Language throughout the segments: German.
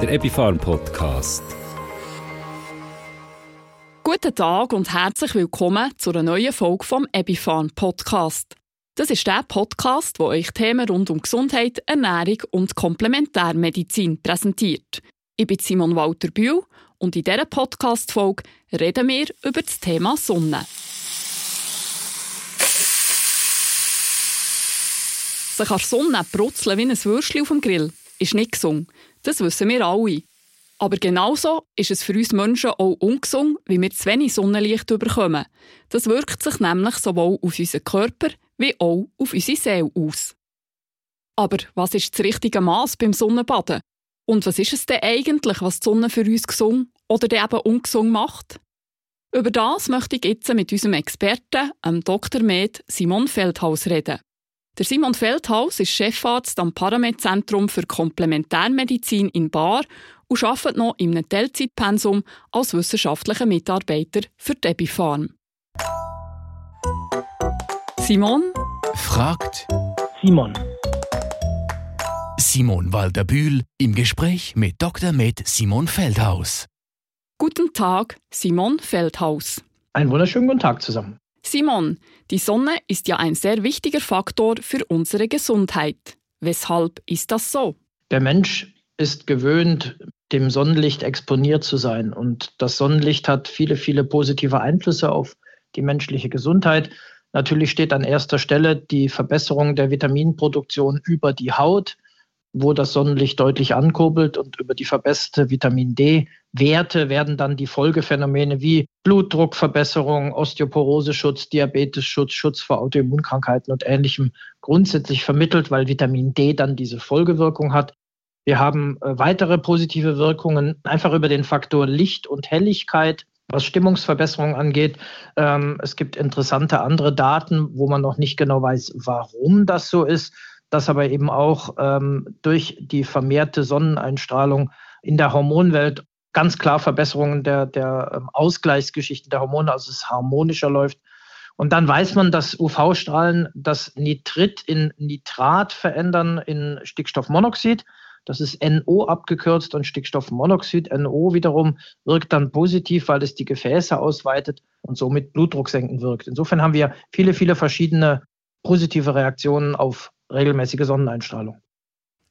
der Epifarm Podcast. Guten Tag und herzlich willkommen zu einer neuen Folge vom Epifarm Podcast. Das ist der Podcast, wo euch Themen rund um Gesundheit, Ernährung und Komplementärmedizin präsentiert. Ich bin Simon Walter Bühl und in dieser Podcast-Folge reden wir über das Thema Sonne. Sich an Sonne brutzeln wie ein Würstchen auf dem Grill ist nicht gesund. Das wissen wir alle. Aber genauso ist es für uns Menschen auch ungesund, wie wir zu wenig Sonnenlicht bekommen. Das wirkt sich nämlich sowohl auf unseren Körper wie auch auf unsere Seele aus. Aber was ist das richtige Maß beim Sonnenbaden? Und was ist es denn eigentlich, was die Sonne für uns gesund oder eben ungesund macht? Über das möchte ich jetzt mit unserem Experten, dem Dr. Med Simon Feldhaus, reden. Der Simon Feldhaus ist Chefarzt am Paramed-Zentrum für Komplementärmedizin in Bar und arbeitet noch in einem Teilzeitpensum als wissenschaftlicher Mitarbeiter für die Epifarm. Simon fragt Simon. Simon Walter-Bühl im Gespräch mit Dr. Med Simon Feldhaus. Guten Tag, Simon Feldhaus. Einen wunderschönen guten Tag zusammen. Simon, die Sonne ist ja ein sehr wichtiger Faktor für unsere Gesundheit. Weshalb ist das so? Der Mensch ist gewöhnt, dem Sonnenlicht exponiert zu sein. Und das Sonnenlicht hat viele, viele positive Einflüsse auf die menschliche Gesundheit. Natürlich steht an erster Stelle die Verbesserung der Vitaminproduktion über die Haut wo das Sonnenlicht deutlich ankurbelt und über die verbesserte Vitamin D-Werte werden dann die Folgephänomene wie Blutdruckverbesserung, Osteoporoseschutz, Diabetesschutz, Schutz vor Autoimmunkrankheiten und Ähnlichem grundsätzlich vermittelt, weil Vitamin D dann diese Folgewirkung hat. Wir haben äh, weitere positive Wirkungen einfach über den Faktor Licht und Helligkeit. Was Stimmungsverbesserung angeht, ähm, es gibt interessante andere Daten, wo man noch nicht genau weiß, warum das so ist dass aber eben auch ähm, durch die vermehrte Sonneneinstrahlung in der Hormonwelt ganz klar Verbesserungen der, der ähm, Ausgleichsgeschichten der Hormone, also es harmonischer läuft. Und dann weiß man, dass UV-Strahlen das Nitrit in Nitrat verändern in Stickstoffmonoxid. Das ist NO abgekürzt und Stickstoffmonoxid. NO wiederum wirkt dann positiv, weil es die Gefäße ausweitet und somit Blutdruck senken wirkt. Insofern haben wir viele, viele verschiedene positive Reaktionen auf regelmäßige Sonneneinstrahlung.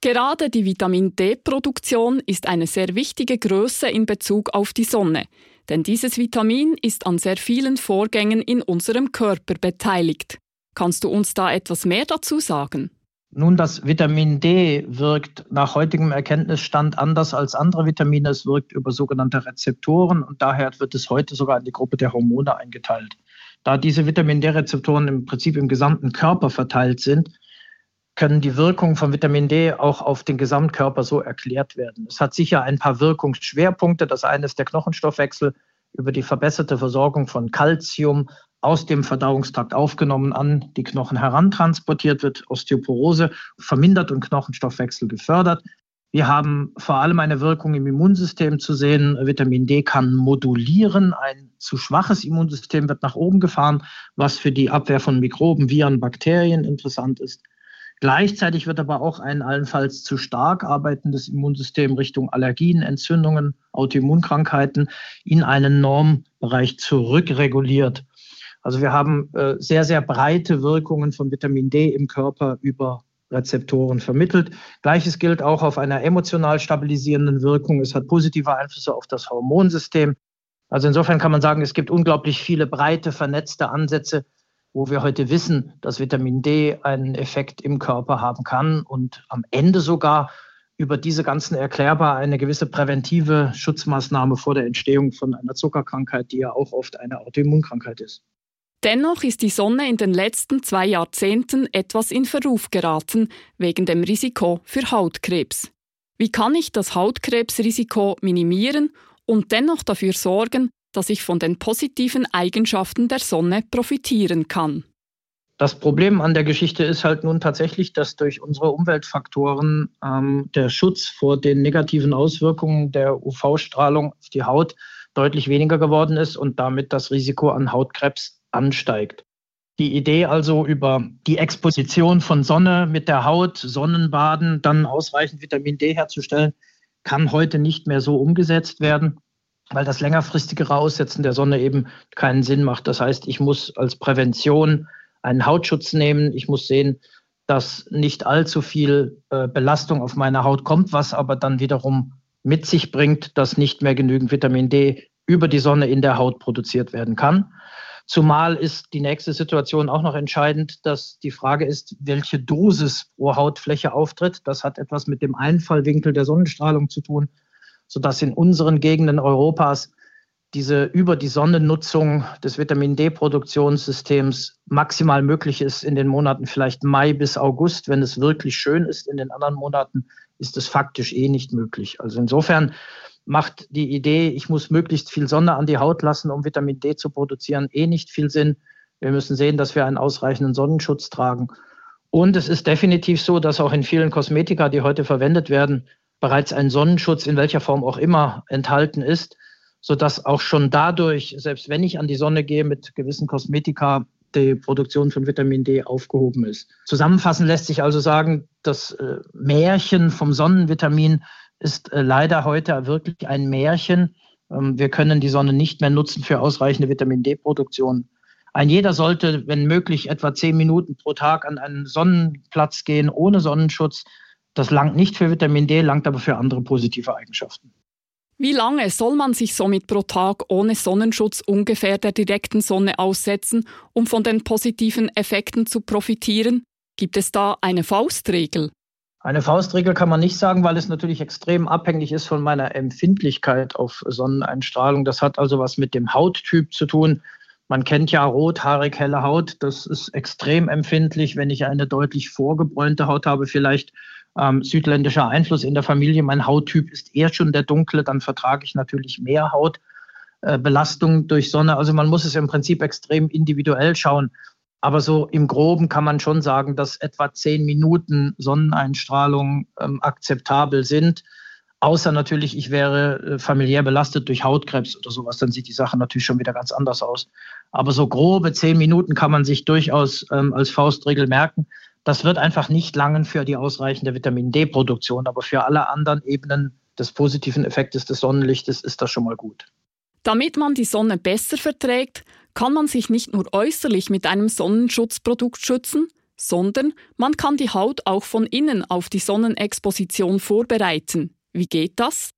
Gerade die Vitamin D-Produktion ist eine sehr wichtige Größe in Bezug auf die Sonne, denn dieses Vitamin ist an sehr vielen Vorgängen in unserem Körper beteiligt. Kannst du uns da etwas mehr dazu sagen? Nun, das Vitamin D wirkt nach heutigem Erkenntnisstand anders als andere Vitamine. Es wirkt über sogenannte Rezeptoren und daher wird es heute sogar in die Gruppe der Hormone eingeteilt. Da diese Vitamin D-Rezeptoren im Prinzip im gesamten Körper verteilt sind, können die Wirkungen von Vitamin D auch auf den Gesamtkörper so erklärt werden. Es hat sicher ein paar Wirkungsschwerpunkte. Das eine ist der Knochenstoffwechsel über die verbesserte Versorgung von Kalzium aus dem Verdauungstrakt aufgenommen an die Knochen herantransportiert wird, Osteoporose vermindert und Knochenstoffwechsel gefördert. Wir haben vor allem eine Wirkung im Immunsystem zu sehen. Vitamin D kann modulieren. Ein zu schwaches Immunsystem wird nach oben gefahren, was für die Abwehr von Mikroben, Viren, Bakterien interessant ist. Gleichzeitig wird aber auch ein allenfalls zu stark arbeitendes Immunsystem Richtung Allergien, Entzündungen, Autoimmunkrankheiten in einen Normbereich zurückreguliert. Also wir haben äh, sehr, sehr breite Wirkungen von Vitamin D im Körper über Rezeptoren vermittelt. Gleiches gilt auch auf einer emotional stabilisierenden Wirkung. Es hat positive Einflüsse auf das Hormonsystem. Also insofern kann man sagen, es gibt unglaublich viele breite, vernetzte Ansätze, wo wir heute wissen, dass Vitamin D einen Effekt im Körper haben kann und am Ende sogar über diese ganzen erklärbar eine gewisse präventive Schutzmaßnahme vor der Entstehung von einer Zuckerkrankheit, die ja auch oft eine Autoimmunkrankheit ist. Dennoch ist die Sonne in den letzten zwei Jahrzehnten etwas in Verruf geraten wegen dem Risiko für Hautkrebs. Wie kann ich das Hautkrebsrisiko minimieren und dennoch dafür sorgen, dass ich von den positiven Eigenschaften der Sonne profitieren kann. Das Problem an der Geschichte ist halt nun tatsächlich, dass durch unsere Umweltfaktoren ähm, der Schutz vor den negativen Auswirkungen der UV-Strahlung auf die Haut deutlich weniger geworden ist und damit das Risiko an Hautkrebs ansteigt. Die Idee also über die Exposition von Sonne mit der Haut, Sonnenbaden, dann ausreichend Vitamin D herzustellen, kann heute nicht mehr so umgesetzt werden, weil das längerfristigere Aussetzen der Sonne eben keinen Sinn macht. Das heißt, ich muss als Prävention einen Hautschutz nehmen. Ich muss sehen, dass nicht allzu viel äh, Belastung auf meine Haut kommt, was aber dann wiederum mit sich bringt, dass nicht mehr genügend Vitamin D über die Sonne in der Haut produziert werden kann. Zumal ist die nächste Situation auch noch entscheidend, dass die Frage ist, welche Dosis pro Hautfläche auftritt. Das hat etwas mit dem Einfallwinkel der Sonnenstrahlung zu tun, sodass in unseren Gegenden Europas diese über die Sonnennutzung des Vitamin D-Produktionssystems maximal möglich ist in den Monaten vielleicht Mai bis August, wenn es wirklich schön ist. In den anderen Monaten ist es faktisch eh nicht möglich. Also insofern macht die Idee, ich muss möglichst viel Sonne an die Haut lassen, um Vitamin D zu produzieren, eh nicht viel Sinn. Wir müssen sehen, dass wir einen ausreichenden Sonnenschutz tragen. Und es ist definitiv so, dass auch in vielen Kosmetika, die heute verwendet werden, bereits ein Sonnenschutz in welcher Form auch immer enthalten ist, sodass auch schon dadurch, selbst wenn ich an die Sonne gehe mit gewissen Kosmetika, die Produktion von Vitamin D aufgehoben ist. Zusammenfassend lässt sich also sagen, das äh, Märchen vom Sonnenvitamin ist äh, leider heute wirklich ein Märchen. Ähm, wir können die Sonne nicht mehr nutzen für ausreichende Vitamin D-Produktion. Ein jeder sollte, wenn möglich, etwa zehn Minuten pro Tag an einen Sonnenplatz gehen ohne Sonnenschutz. Das langt nicht für Vitamin D, langt aber für andere positive Eigenschaften. Wie lange soll man sich somit pro Tag ohne Sonnenschutz ungefähr der direkten Sonne aussetzen, um von den positiven Effekten zu profitieren? Gibt es da eine Faustregel? Eine Faustregel kann man nicht sagen, weil es natürlich extrem abhängig ist von meiner Empfindlichkeit auf Sonneneinstrahlung. Das hat also was mit dem Hauttyp zu tun. Man kennt ja rothaarig helle Haut. Das ist extrem empfindlich, wenn ich eine deutlich vorgebräunte Haut habe, vielleicht ähm, südländischer Einfluss in der Familie. Mein Hauttyp ist eher schon der dunkle, dann vertrage ich natürlich mehr Hautbelastung äh, durch Sonne. Also man muss es im Prinzip extrem individuell schauen. Aber so im Groben kann man schon sagen, dass etwa zehn Minuten Sonneneinstrahlung ähm, akzeptabel sind. Außer natürlich, ich wäre äh, familiär belastet durch Hautkrebs oder sowas, dann sieht die Sache natürlich schon wieder ganz anders aus. Aber so grobe zehn Minuten kann man sich durchaus ähm, als Faustregel merken. Das wird einfach nicht langen für die ausreichende Vitamin D-Produktion, aber für alle anderen Ebenen des positiven Effektes des Sonnenlichtes ist das schon mal gut. Damit man die Sonne besser verträgt, kann man sich nicht nur äußerlich mit einem Sonnenschutzprodukt schützen, sondern man kann die Haut auch von innen auf die Sonnenexposition vorbereiten. Wie geht das?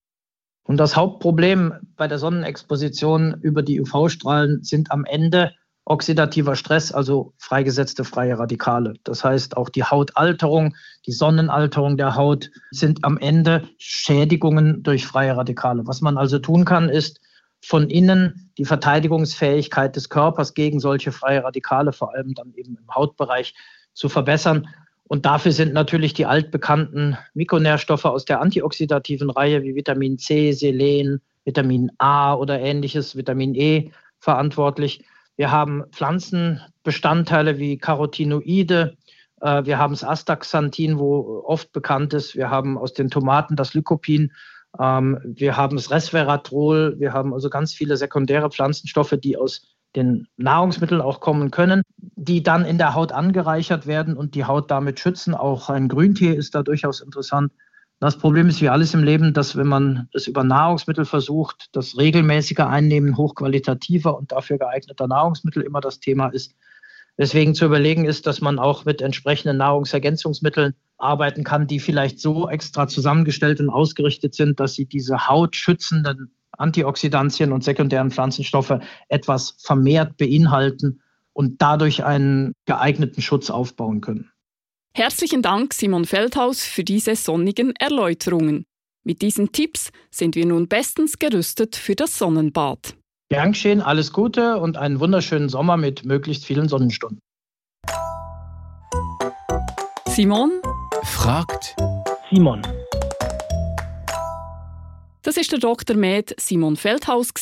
Und das Hauptproblem bei der Sonnenexposition über die UV-Strahlen sind am Ende oxidativer Stress, also freigesetzte freie Radikale. Das heißt, auch die Hautalterung, die Sonnenalterung der Haut sind am Ende Schädigungen durch freie Radikale. Was man also tun kann, ist, von innen die Verteidigungsfähigkeit des Körpers gegen solche freie Radikale, vor allem dann eben im Hautbereich, zu verbessern. Und dafür sind natürlich die altbekannten Mikronährstoffe aus der antioxidativen Reihe wie Vitamin C, Selen, Vitamin A oder ähnliches, Vitamin E verantwortlich. Wir haben Pflanzenbestandteile wie Carotinoide, äh, wir haben das Astaxanthin, wo oft bekannt ist. Wir haben aus den Tomaten das Lycopin ähm, wir haben das Resveratrol, wir haben also ganz viele sekundäre Pflanzenstoffe, die aus den Nahrungsmitteln auch kommen können, die dann in der Haut angereichert werden und die Haut damit schützen. Auch ein Grüntee ist da durchaus interessant. Das Problem ist wie alles im Leben, dass wenn man es über Nahrungsmittel versucht, das regelmäßige Einnehmen hochqualitativer und dafür geeigneter Nahrungsmittel immer das Thema ist. Deswegen zu überlegen ist, dass man auch mit entsprechenden Nahrungsergänzungsmitteln arbeiten kann, die vielleicht so extra zusammengestellt und ausgerichtet sind, dass sie diese hautschützenden Antioxidantien und sekundären Pflanzenstoffe etwas vermehrt beinhalten und dadurch einen geeigneten Schutz aufbauen können. Herzlichen Dank, Simon Feldhaus, für diese sonnigen Erläuterungen. Mit diesen Tipps sind wir nun bestens gerüstet für das Sonnenbad. Gern geschehen, alles Gute und einen wunderschönen Sommer mit möglichst vielen Sonnenstunden. Simon fragt Simon. Das ist der Dr. Med Simon Feldhaus,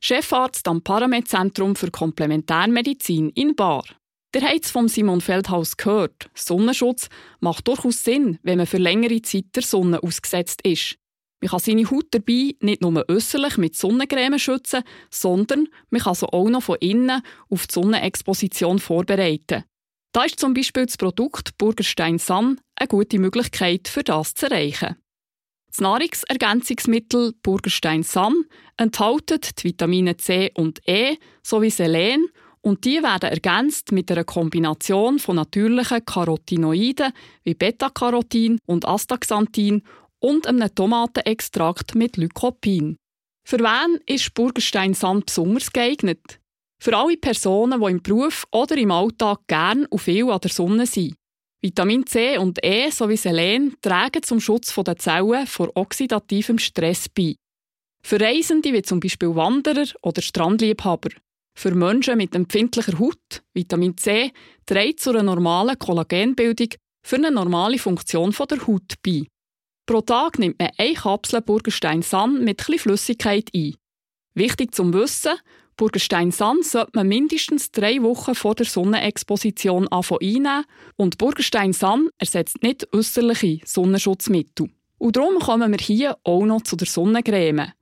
Chefarzt am Paramed-Zentrum für Komplementärmedizin in Bar. Der habt vom Simon Feldhaus gehört. Sonnenschutz macht durchaus Sinn, wenn man für längere Zeit der Sonne ausgesetzt ist. Man kann seine Haut dabei nicht nur äußerlich mit Sonnencreme schützen, sondern man kann sie auch noch von innen auf die Sonnenexposition vorbereiten. Da ist zum Beispiel das Produkt Burgerstein Sun eine gute Möglichkeit, für das zu erreichen. Das Nahrungsergänzungsmittel Burgerstein Sun enthält die Vitamine C und E sowie Selen und die werden ergänzt mit einer Kombination von natürlichen Carotinoiden wie Beta-Carotin und Astaxanthin und einem Tomatenextrakt mit Lycopin. Für wen ist Burgerstein Sand besonders geeignet? Für alle Personen, die im Beruf oder im Alltag gern und viel an der Sonne sind. Vitamin C und E sowie Selen tragen zum Schutz der Zellen vor oxidativem Stress bei. Für Reisende wie zum Beispiel Wanderer oder Strandliebhaber. Für Menschen mit empfindlicher Haut, Vitamin C, trägt zu einer normalen Kollagenbildung für eine normale Funktion der Haut bei. Pro Tag nimmt man eine Kapsel Burgerstein Sun mit etwas Flüssigkeit ein. Wichtig zum Wissen, Burgerstein Sun sollte man mindestens drei Wochen vor der Sonnenexposition einnehmen und Burgerstein Sun ersetzt nicht äußerliche Sonnenschutzmittel. Und darum kommen wir hier auch noch zu der Sonnencreme.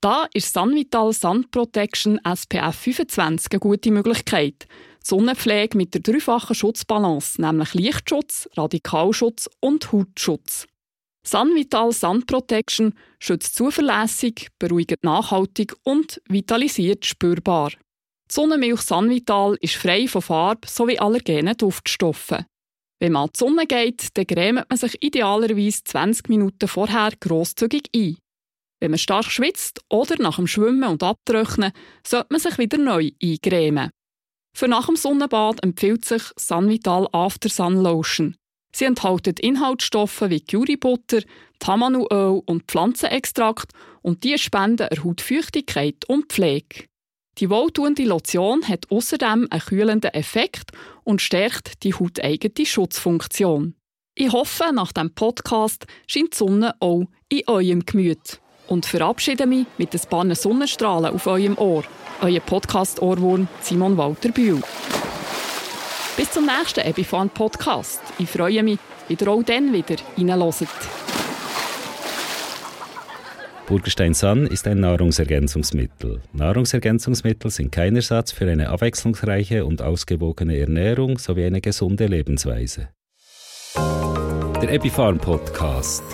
Da ist Sunvital Sun Protection SPF 25 eine gute Möglichkeit. Sonnenpflege mit der dreifachen Schutzbalance, nämlich Lichtschutz, Radikalschutz und Hautschutz. Sunvital Sun Protection schützt zuverlässig, beruhigt nachhaltig und vitalisiert spürbar. Die Sonnenmilch Sunvital ist frei von Farbe sowie allergenen Duftstoffen. Wenn man an die Sonne geht, dann grämt man sich idealerweise 20 Minuten vorher grosszügig ein. Wenn man stark schwitzt oder nach dem Schwimmen und Abtrocknen, sollte man sich wieder neu eingrämen. Für nach dem Sonnenbad empfiehlt sich Sunvital After Sun Lotion. Sie enthalten Inhaltsstoffe wie Currybutter, Tamanu-Öl und Pflanzenextrakt und die spenden der Haut Feuchtigkeit und Pflege. Die wohltuende Lotion hat außerdem einen kühlenden Effekt und stärkt die hauteigene Schutzfunktion. Ich hoffe, nach dem Podcast scheint die Sonne auch in eurem Gemüt. Und verabschiede mich mit ein paar Sonnenstrahlen auf eurem Ohr. Euer Podcast-Ohrwurm Simon Walter Bühl. Bis zum nächsten Epifan Podcast. Ich freue mich, wenn ihr auch dann wieder reinhört. Burgerstein Sun ist ein Nahrungsergänzungsmittel. Nahrungsergänzungsmittel sind kein Ersatz für eine abwechslungsreiche und ausgewogene Ernährung sowie eine gesunde Lebensweise. Der Epifarm Podcast.